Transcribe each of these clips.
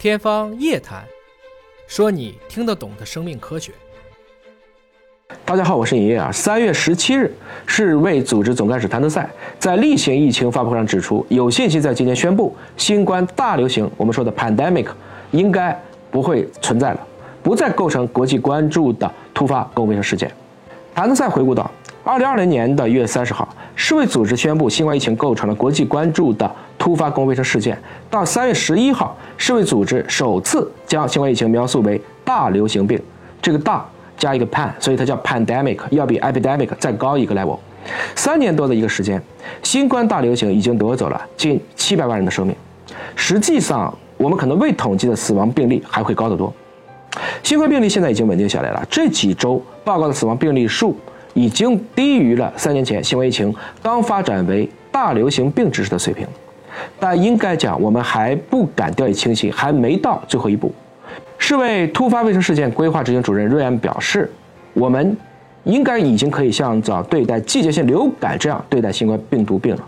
天方夜谭，说你听得懂的生命科学。大家好，我是尹烨啊。三月十七日，世卫组织总干事谭德赛在例行疫情发布会上指出，有信心在今年宣布，新冠大流行，我们说的 pandemic，应该不会存在了，不再构成国际关注的突发公共卫生事件。谭德赛回顾到，二零二零年的一月三十号，世卫组织宣布新冠疫情构成了国际关注的突发公共卫生事件。到三月十一号，世卫组织首次将新冠疫情描述为大流行病，这个大加一个 pan，所以它叫 pandemic，要比 epidemic 再高一个 level。三年多的一个时间，新冠大流行已经夺走了近七百万人的生命。实际上，我们可能未统计的死亡病例还会高得多。新冠病例现在已经稳定下来了，这几周报告的死亡病例数已经低于了三年前新冠疫情刚发展为大流行病知识的水平。但应该讲，我们还不敢掉以轻心，还没到最后一步。世卫突发卫生事件规划执行主任瑞安表示，我们应该已经可以像早对待季节性流感这样对待新冠病毒病了。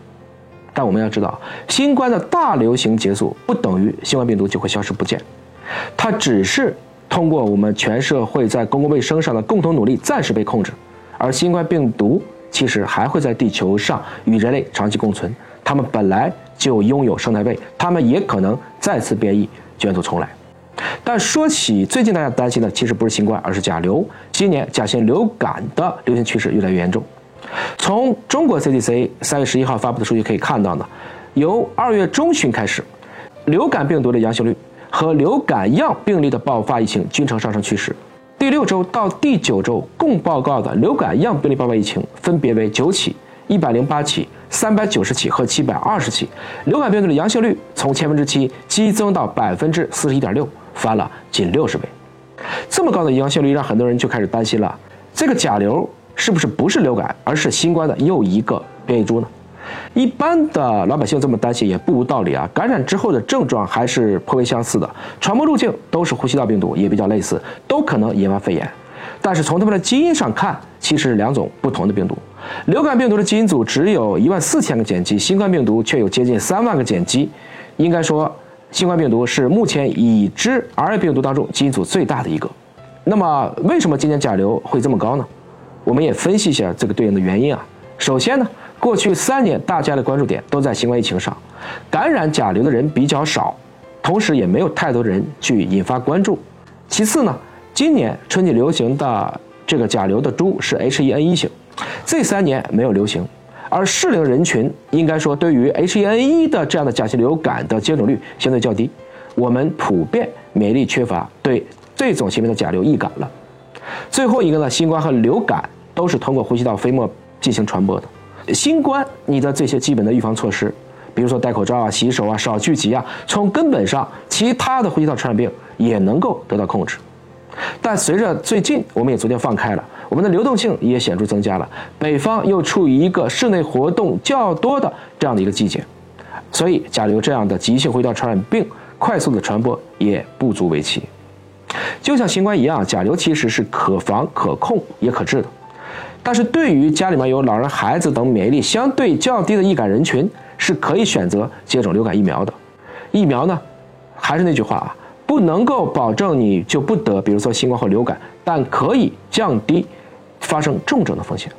但我们要知道，新冠的大流行结束不等于新冠病毒就会消失不见，它只是通过我们全社会在公共卫生上的共同努力暂时被控制，而新冠病毒其实还会在地球上与人类长期共存。他们本来就拥有生态位，他们也可能再次变异，卷土重来。但说起最近大家担心的，其实不是新冠，而是甲流。今年甲型流感的流行趋势越来越严重。从中国 CDC 三月十一号发布的数据可以看到呢，由二月中旬开始，流感病毒的阳性率和流感样病例的爆发疫情均呈上升趋势。第六周到第九周共报告的流感样病例爆发疫情分别为九起、一百零八起。三百九十起和七百二十起，流感病毒的阳性率从千分之七激增到百分之四十一点六，翻了近六十倍。这么高的阳性率让很多人就开始担心了：这个甲流是不是不是流感，而是新冠的又一个变异株呢？一般的老百姓这么担心也不无道理啊。感染之后的症状还是颇为相似的，传播路径都是呼吸道病毒，也比较类似，都可能引发肺炎。但是从它们的基因上看，其实是两种不同的病毒。流感病毒的基因组只有一万四千个碱基，新冠病毒却有接近三万个碱基。应该说，新冠病毒是目前已知 RNA 病毒当中基因组最大的一个。那么，为什么今年甲流会这么高呢？我们也分析一下这个对应的原因啊。首先呢，过去三年大家的关注点都在新冠疫情上，感染甲流的人比较少，同时也没有太多的人去引发关注。其次呢，今年春季流行的这个甲流的株是 H1N1 型。这三年没有流行，而适龄人群应该说对于 H1N1 的这样的甲型流感的接种率相对较低，我们普遍免疫力缺乏，对这种型别的甲流易感了。最后一个呢，新冠和流感都是通过呼吸道飞沫进行传播的。新冠你的这些基本的预防措施，比如说戴口罩啊、洗手啊、少聚集啊，从根本上其他的呼吸道传染病也能够得到控制。但随着最近我们也逐渐放开了。我们的流动性也显著增加了，北方又处于一个室内活动较多的这样的一个季节，所以甲流这样的急性呼吸道传染病快速的传播也不足为奇。就像新冠一样，甲流其实是可防、可控也可治的。但是对于家里面有老人、孩子等免疫力相对较低的易感人群，是可以选择接种流感疫苗的。疫苗呢，还是那句话啊，不能够保证你就不得，比如说新冠或流感，但可以降低。发生重症的风险。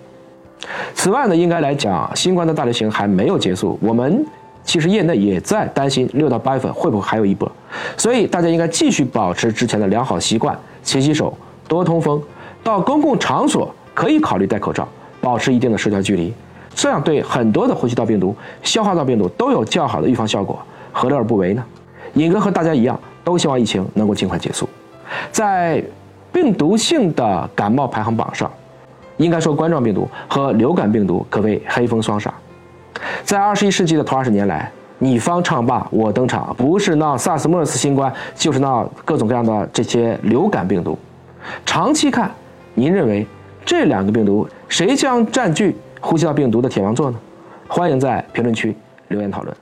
此外呢，应该来讲，新冠的大流行还没有结束。我们其实业内也在担心六到八月份会不会还有一波，所以大家应该继续保持之前的良好习惯，勤洗手，多通风，到公共场所可以考虑戴口罩，保持一定的社交距离，这样对很多的呼吸道病毒、消化道病毒都有较好的预防效果，何乐而不为呢？尹哥和大家一样，都希望疫情能够尽快结束。在病毒性的感冒排行榜上。应该说，冠状病毒和流感病毒可谓黑风双煞。在二十一世纪的头二十年来，你方唱罢我登场，不是闹 SARS、MERS 新冠，就是闹各种各样的这些流感病毒。长期看，您认为这两个病毒谁将占据呼吸道病毒的铁王座呢？欢迎在评论区留言讨论。